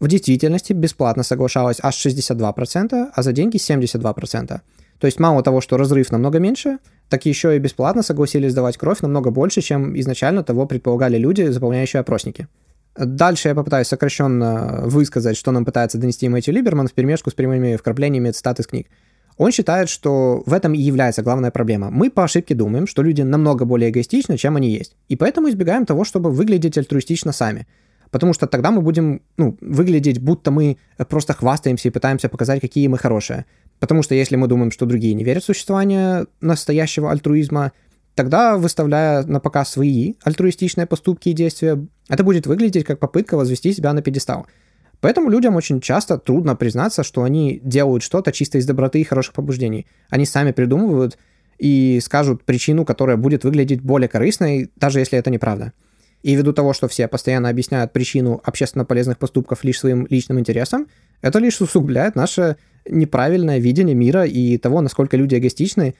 S1: в действительности бесплатно соглашалось аж 62%, а за деньги 72%. То есть мало того, что разрыв намного меньше, так еще и бесплатно согласились сдавать кровь намного больше, чем изначально того предполагали люди, заполняющие опросники. Дальше я попытаюсь сокращенно высказать, что нам пытается донести Мэтью Либерман в перемешку с прямыми вкраплениями цитат из книг. Он считает, что в этом и является главная проблема. Мы по ошибке думаем, что люди намного более эгоистичны, чем они есть. И поэтому избегаем того, чтобы выглядеть альтруистично сами. Потому что тогда мы будем ну, выглядеть, будто мы просто хвастаемся и пытаемся показать, какие мы хорошие. Потому что если мы думаем, что другие не верят в существование настоящего альтруизма, тогда, выставляя на показ свои альтруистичные поступки и действия, это будет выглядеть как попытка возвести себя на пьедестал – Поэтому людям очень часто трудно признаться, что они делают что-то чисто из доброты и хороших побуждений. Они сами придумывают и скажут причину, которая будет выглядеть более корыстной, даже если это неправда. И ввиду того, что все постоянно объясняют причину общественно полезных поступков лишь своим личным интересам, это лишь усугубляет наше неправильное видение мира и того, насколько люди эгоистичны,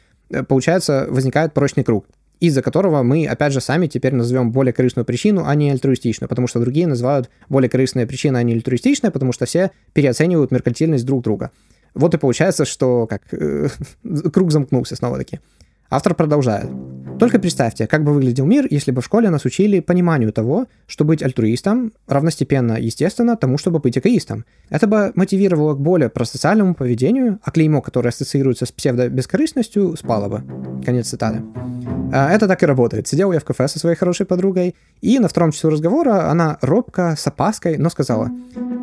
S1: получается, возникает прочный круг из-за которого мы, опять же, сами теперь назовем более корыстную причину, а не альтруистичную, потому что другие называют более корыстные причины, а не альтруистичные, потому что все переоценивают меркантильность друг друга. Вот и получается, что как э, круг замкнулся снова-таки. Автор продолжает. Только представьте, как бы выглядел мир, если бы в школе нас учили пониманию того, что быть альтруистом равностепенно, естественно, тому, чтобы быть эгоистом. Это бы мотивировало к более просоциальному поведению, а клеймо, которое ассоциируется с псевдобескорыстностью, спало бы. Конец цитаты. А, это так и работает. Сидел я в кафе со своей хорошей подругой, и на втором часу разговора она робко, с опаской, но сказала,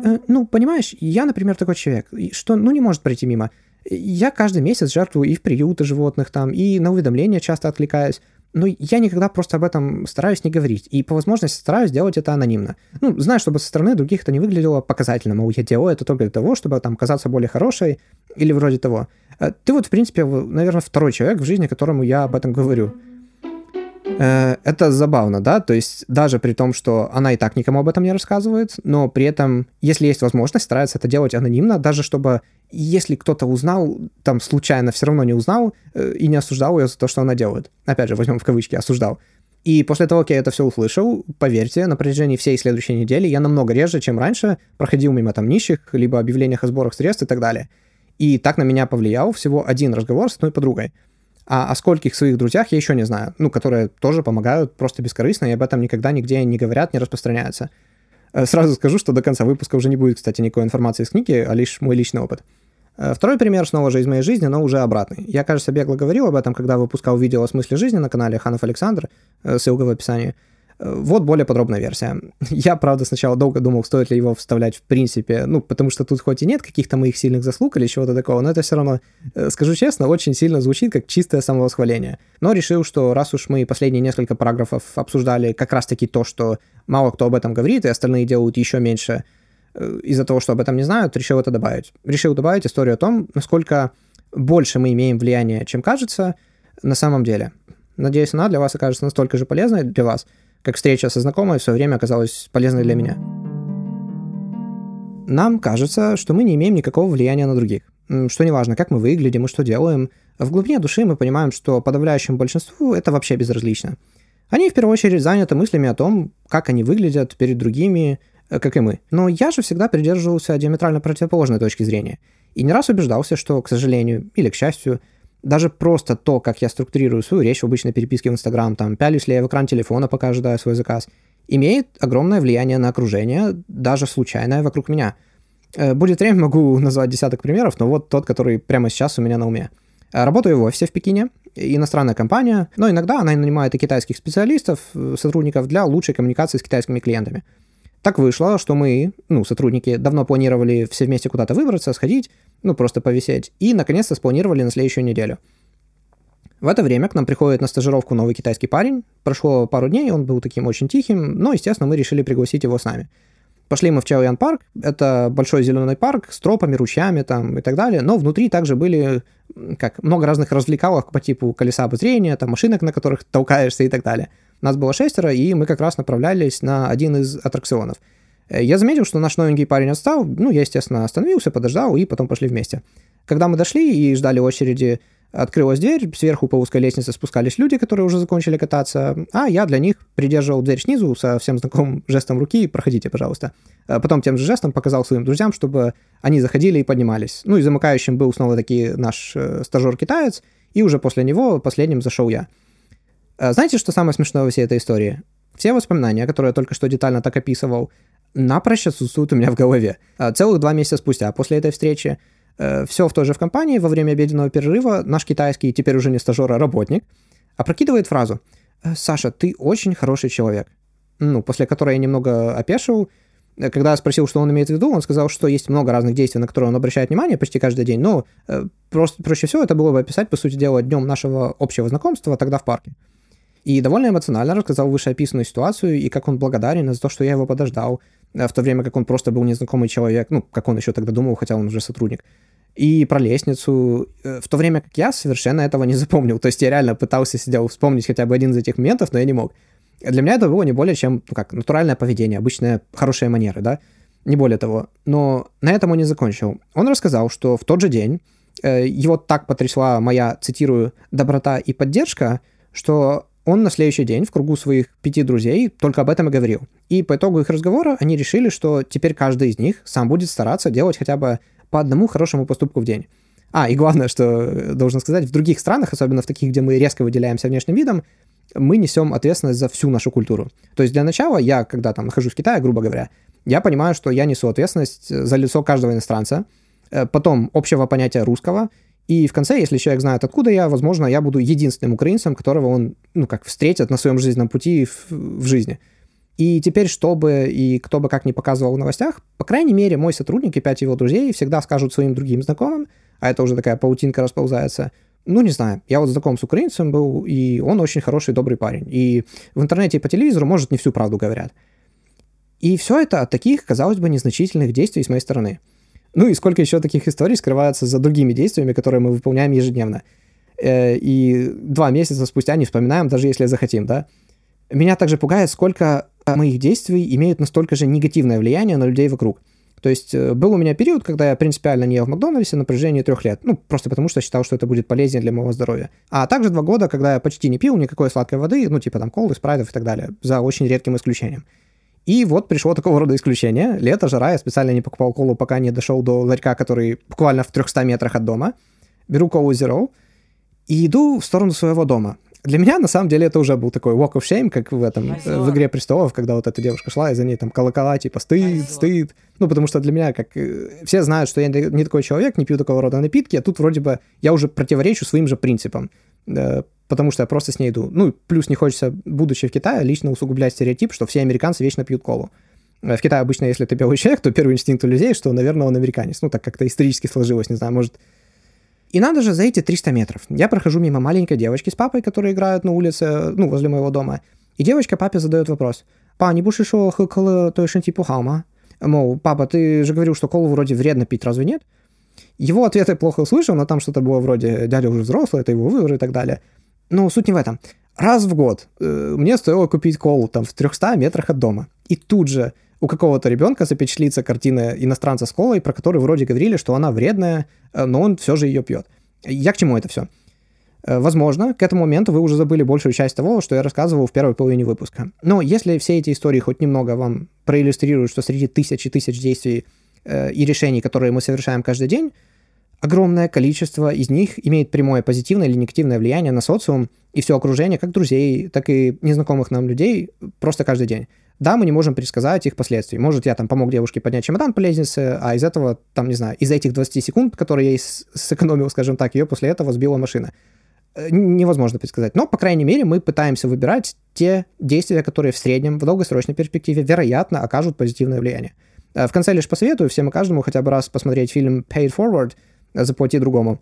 S1: «Э, ну, понимаешь, я, например, такой человек, что, ну, не может пройти мимо. Я каждый месяц жертвую и в приюты животных там, и на уведомления часто откликаюсь. Но я никогда просто об этом стараюсь не говорить. И по возможности стараюсь делать это анонимно. Ну, знаю, чтобы со стороны других это не выглядело показательно. Мол, я делаю это только для того, чтобы там казаться более хорошей или вроде того. Э, ты вот, в принципе, наверное, второй человек в жизни, которому я об этом говорю. Э, это забавно, да, то есть даже при том, что она и так никому об этом не рассказывает, но при этом, если есть возможность, старается это делать анонимно, даже чтобы, если кто-то узнал, там случайно все равно не узнал э, и не осуждал ее за то, что она делает. Опять же, возьмем в кавычки «осуждал». И после того, как я это все услышал, поверьте, на протяжении всей следующей недели я намного реже, чем раньше, проходил мимо там нищих, либо объявлениях о сборах средств и так далее. И так на меня повлиял всего один разговор с одной подругой. А о скольких своих друзьях я еще не знаю, ну, которые тоже помогают просто бескорыстно и об этом никогда нигде не говорят, не распространяются. Э, сразу скажу, что до конца выпуска уже не будет, кстати, никакой информации из книги, а лишь мой личный опыт. Э, второй пример снова же из моей жизни, но уже обратный. Я, кажется, бегло говорил об этом, когда выпускал видео о смысле жизни на канале Ханов Александр, э, ссылка в описании. Вот более подробная версия. Я, правда, сначала долго думал, стоит ли его вставлять в принципе, ну, потому что тут хоть и нет каких-то моих сильных заслуг или чего-то такого, но это все равно, э, скажу честно, очень сильно звучит как чистое самовосхваление. Но решил, что раз уж мы последние несколько параграфов обсуждали как раз-таки то, что мало кто об этом говорит, и остальные делают еще меньше э, из-за того, что об этом не знают, решил это добавить. Решил добавить историю о том, насколько больше мы имеем влияния, чем кажется на самом деле. Надеюсь, она для вас окажется настолько же полезной для вас, как встреча со знакомой в свое время оказалась полезной для меня. Нам кажется, что мы не имеем никакого влияния на других. Что неважно, как мы выглядим и что делаем, в глубине души мы понимаем, что подавляющему большинству это вообще безразлично. Они в первую очередь заняты мыслями о том, как они выглядят перед другими, э, как и мы. Но я же всегда придерживался диаметрально противоположной точки зрения. И не раз убеждался, что, к сожалению или к счастью, даже просто то, как я структурирую свою речь в обычной переписке в Инстаграм, там, пялюсь ли я в экран телефона, пока ожидаю свой заказ, имеет огромное влияние на окружение, даже случайное вокруг меня. Э, будет время, могу назвать десяток примеров, но вот тот, который прямо сейчас у меня на уме. Э, работаю в офисе в Пекине, иностранная компания, но иногда она нанимает и китайских специалистов, э, сотрудников для лучшей коммуникации с китайскими клиентами. Так вышло, что мы, ну, сотрудники, давно планировали все вместе куда-то выбраться, сходить, ну, просто повисеть, и, наконец-то, спланировали на следующую неделю. В это время к нам приходит на стажировку новый китайский парень. Прошло пару дней, он был таким очень тихим, но, естественно, мы решили пригласить его с нами. Пошли мы в Чаоян парк, это большой зеленый парк с тропами, ручьями там и так далее, но внутри также были как много разных развлекалок по типу колеса обозрения, там машинок, на которых толкаешься и так далее. Нас было шестеро, и мы как раз направлялись на один из аттракционов. Э, я заметил, что наш новенький парень отстал, ну, я, естественно, остановился, подождал, и потом пошли вместе. Когда мы дошли и ждали очереди Открылась дверь, сверху по узкой лестнице спускались люди, которые уже закончили кататься, а я для них придерживал дверь снизу со всем знакомым жестом руки «проходите, пожалуйста». А потом тем же жестом показал своим друзьям, чтобы они заходили и поднимались. Ну и замыкающим был снова-таки наш э, стажер-китаец, и уже после него последним зашел я. А знаете, что самое смешное во всей этой истории? Все воспоминания, которые я только что детально так описывал, напрочь отсутствуют у меня в голове. А целых два месяца спустя после этой встречи Э, все в той же в компании, во время обеденного перерыва наш китайский, теперь уже не стажер, а работник, опрокидывает фразу «Э, «Саша, ты очень хороший человек». Ну, после которой я немного опешил, э, когда я спросил, что он имеет в виду, он сказал, что есть много разных действий, на которые он обращает внимание почти каждый день, но просто проще всего это было бы описать, по сути дела, днем нашего общего знакомства тогда в парке. И довольно эмоционально рассказал вышеописанную ситуацию и как он благодарен за то, что я его подождал, в то время как он просто был незнакомый человек, ну, как он еще тогда думал, хотя он уже сотрудник. И про лестницу, э, в то время как я совершенно этого не запомнил. То есть я реально пытался сидел вспомнить хотя бы один из этих моментов, но я не мог. Для меня это было не более чем, ну как, натуральное поведение, обычные хорошие манеры, да, не более того. Но на этом он не закончил. Он рассказал, что в тот же день э, его так потрясла моя, цитирую, доброта и поддержка, что он на следующий день в кругу своих пяти друзей только об этом и говорил. И по итогу их разговора они решили, что теперь каждый из них сам будет стараться делать хотя бы по одному хорошему поступку в день. А, и главное, что должен сказать, в других странах, особенно в таких, где мы резко выделяемся внешним видом, мы несем ответственность за всю нашу культуру. То есть для начала я, когда там нахожусь в Китае, грубо говоря, я понимаю, что я несу ответственность за лицо каждого иностранца, э, потом общего понятия русского, и в конце, если человек знает, откуда я, возможно, я буду единственным украинцем, которого он, ну, как встретит на своем жизненном пути в, в жизни. И теперь, чтобы и кто бы как ни показывал в новостях, по крайней мере, мой сотрудник и пять его друзей всегда скажут своим другим знакомым, а это уже такая паутинка расползается, ну, не знаю, я вот знаком с украинцем был, и он очень хороший, добрый парень. И в интернете и по телевизору, может, не всю правду говорят. И все это от таких, казалось бы, незначительных действий с моей стороны. Ну и сколько еще таких историй скрывается за другими действиями, которые мы выполняем ежедневно. Э, и два месяца спустя не вспоминаем, даже если захотим, да. Меня также пугает, сколько моих действий имеют настолько же негативное влияние на людей вокруг. То есть э, был у меня период, когда я принципиально не ел в Макдональдсе на протяжении трех лет. Ну, просто потому что считал, что это будет полезнее для моего здоровья. А также два года, когда я почти не пил никакой сладкой воды, ну, типа там колы, спрайтов и так далее, за очень редким исключением. И вот пришло такого рода исключение. Лето, жара, я специально не покупал колу, пока не дошел до ларька, который буквально в 300 метрах от дома. Беру колу Zero и иду в сторону своего дома. Для меня, на самом деле, это уже был такой walk of shame, как в этом, э, в «Игре престолов», когда вот эта девушка шла, и за ней там колокола, типа, стыд, стыд. Ну, потому что для меня, как... Э, все знают, что я не такой человек, не пью такого рода напитки, а тут вроде бы я уже противоречу своим же принципам потому что я просто с ней иду. Ну, плюс не хочется, будучи в Китае, лично усугублять стереотип, что все американцы вечно пьют колу. Э, в Китае обычно, если ты белый человек, то первый инстинкт у людей, что, наверное, он американец. Ну, так как-то исторически сложилось, не знаю, может... И надо же за эти 300 метров. Я прохожу мимо маленькой девочки с папой, которые играют на улице, ну, возле моего дома. И девочка папе задает вопрос. «Па, не будешь еще хыкалы той шенти хаума?» Мол, папа, ты же говорил, что колу вроде вредно пить, разве нет? Его ответ я плохо услышал, но там что-то было вроде «дядя уже взрослый, это его выбор» и так далее. Но суть не в этом. Раз в год э, мне стоило купить колу там в 300 метрах от дома. И тут же у какого-то ребенка запечатлится картина иностранца с колой, про которую вроде говорили, что она вредная, э, но он все же ее пьет. Я к чему это все? Э, возможно, к этому моменту вы уже забыли большую часть того, что я рассказывал в первой половине выпуска. Но если все эти истории хоть немного вам проиллюстрируют, что среди тысяч и тысяч действий э, и решений, которые мы совершаем каждый день, Огромное количество из них имеет прямое позитивное или негативное влияние на социум и все окружение, как друзей, так и незнакомых нам людей, просто каждый день.
S2: Да, мы не можем предсказать их последствий. Может, я там помог девушке поднять чемодан по лестнице, а из этого, там, не знаю, из этих 20 секунд, которые я сэкономил, скажем так, ее после этого сбила машина. Э, невозможно предсказать. Но, по крайней мере, мы пытаемся выбирать те действия, которые в среднем, в долгосрочной перспективе, вероятно, окажут позитивное влияние. Э, в конце лишь посоветую всем и каждому хотя бы раз посмотреть фильм «Pay it forward», «Заплати другому».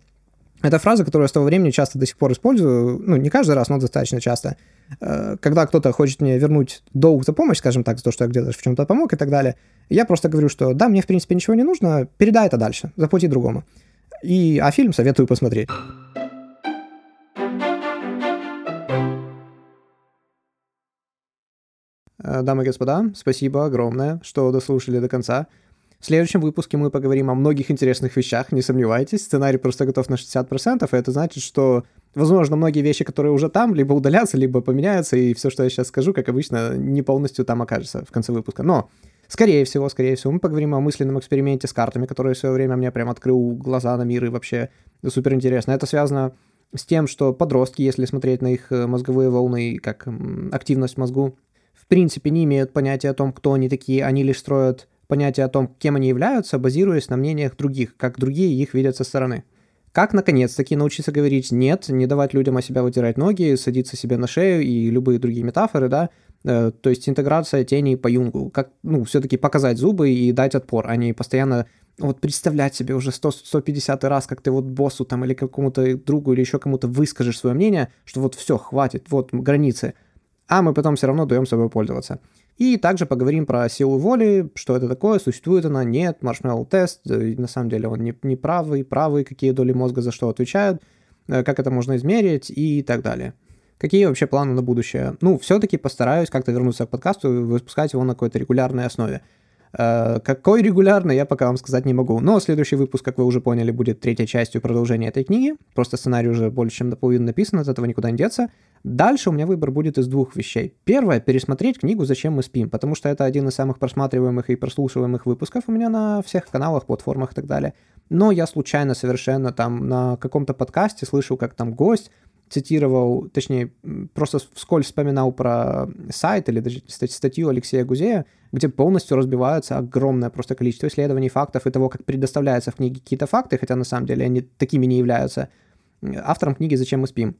S2: Это фраза, которую я с того времени часто до сих пор использую, ну, не каждый раз, но достаточно часто. Э, когда кто-то хочет мне вернуть долг за помощь, скажем так, за то, что я где-то в чем-то помог и так далее, я просто говорю, что да, мне, в принципе, ничего не нужно, передай это дальше, заплати другому. И, а фильм советую посмотреть.
S1: Дамы и господа, спасибо огромное, что дослушали до конца. В следующем выпуске мы поговорим о многих интересных вещах, не сомневайтесь. Сценарий просто готов на 60%, и это значит, что, возможно, многие вещи, которые уже там, либо удалятся, либо поменяются, и все, что я сейчас скажу, как обычно, не полностью там окажется в конце выпуска. Но, скорее всего, скорее всего, мы поговорим о мысленном эксперименте с картами, который в свое время мне прям открыл глаза на мир и вообще супер интересно. Это связано с тем, что подростки, если смотреть на их э, мозговые волны, как активность в мозгу, принципе не имеют понятия о том, кто они такие, они лишь строят понятие о том, кем они являются, базируясь на мнениях других, как другие их видят со стороны. Как, наконец-таки, научиться говорить «нет», не давать людям о себя вытирать ноги, садиться себе на шею и любые другие метафоры, да, э, то есть интеграция тени по Юнгу, как, ну, все-таки показать зубы и дать отпор, а не постоянно вот представлять себе уже 100, 150 раз, как ты вот боссу там или какому-то другу или еще кому-то выскажешь свое мнение, что вот все, хватит, вот границы, а мы потом все равно даем собой пользоваться. И также поговорим про силу воли, что это такое, существует она, нет, маршмеллоу тест, э, на самом деле он не, не правый, правый, какие доли мозга за что отвечают, э, как это можно измерить и так далее. Какие вообще планы на будущее? Ну, все-таки постараюсь как-то вернуться к подкасту и выпускать его на какой-то регулярной основе. Э, какой регулярно, я пока вам сказать не могу. Но следующий выпуск, как вы уже поняли, будет третьей частью продолжения этой книги. Просто сценарий уже больше чем наполовину написан, от этого никуда не деться. Дальше у меня выбор будет из двух вещей. Первое — пересмотреть книгу «Зачем мы спим», потому что это один из самых просматриваемых и прослушиваемых выпусков у меня на всех каналах, платформах и так далее. Но я случайно совершенно там на каком-то подкасте слышал, как там гость цитировал, точнее, просто вскользь вспоминал про сайт или даже статью Алексея Гузея, где полностью разбивается огромное просто количество исследований, фактов и того, как предоставляются в книге какие-то факты, хотя на самом деле они такими не являются. Автором книги «Зачем мы спим».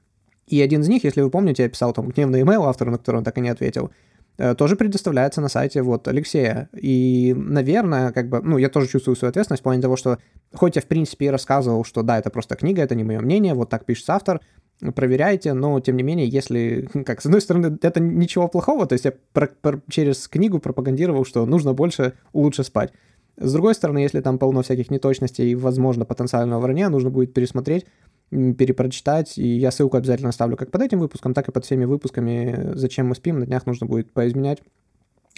S1: И один из них, если вы помните, я писал там гневный имейл автору, на который он так и не ответил, э, тоже предоставляется на сайте вот Алексея. И, наверное, как бы, ну, я тоже чувствую свою ответственность в плане того, что хоть я, в принципе, и рассказывал, что да, это просто книга, это не мое мнение, вот так пишет автор, проверяйте, но тем не менее, если, как, с одной стороны, это ничего плохого, то есть я про, про, через книгу пропагандировал, что нужно больше, лучше спать. С другой стороны, если там полно всяких неточностей и, возможно, потенциального вранья, нужно будет пересмотреть, перепрочитать, и я ссылку обязательно оставлю как под этим выпуском, так и под всеми выпусками «Зачем мы спим», на днях нужно будет поизменять,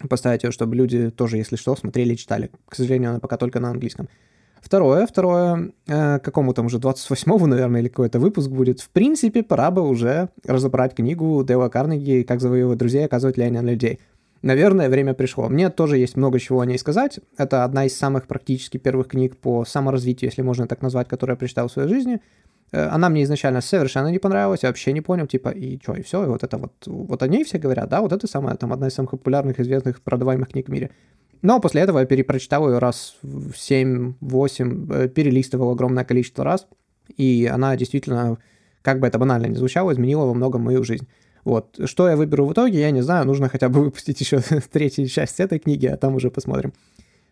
S1: поставить ее, чтобы люди тоже, если что, смотрели и читали. К сожалению, она пока только на английском. Второе, второе, э, какому там уже 28-му, наверное, или какой-то выпуск будет. В принципе, пора бы уже разобрать книгу Дэла Карнеги «Как завоевывать друзей и оказывать влияние на людей». Наверное, время пришло. Мне тоже есть много чего о ней сказать. Это одна из самых практически первых книг по саморазвитию, если можно так назвать, которую я прочитал в своей жизни. Э, она мне изначально совершенно не понравилась, я вообще не понял, типа, и что, и все, и вот это вот, вот о ней все говорят, да, вот это самая, там, одна из самых популярных, известных, продаваемых книг в мире. Но после этого я перепрочитал ее раз в 7-8, э, перелистывал огромное количество раз, и она действительно, как бы это банально ни звучало, изменила во многом мою жизнь. Вот. Что я выберу в итоге, я не знаю, нужно хотя бы выпустить еще третью часть этой книги, а там уже посмотрим.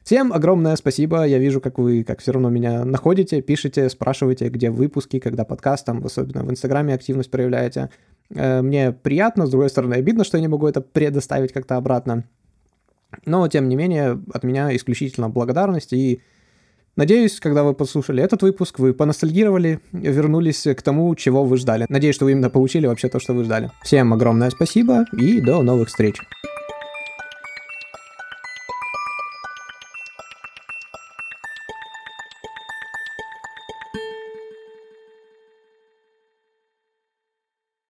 S1: Всем огромное спасибо. Я вижу, как вы, как все равно меня находите, пишете, спрашиваете, где выпуски, когда подкаст, там, особенно в Инстаграме активность проявляете. Э, мне приятно, с другой стороны, обидно, что я не могу это предоставить как-то обратно. Но, тем не менее, от меня исключительно благодарность и Надеюсь, когда вы послушали этот выпуск, вы поностальгировали, вернулись к тому, чего вы ждали. Надеюсь, что вы именно получили вообще то, что вы ждали. Всем огромное спасибо и до новых встреч.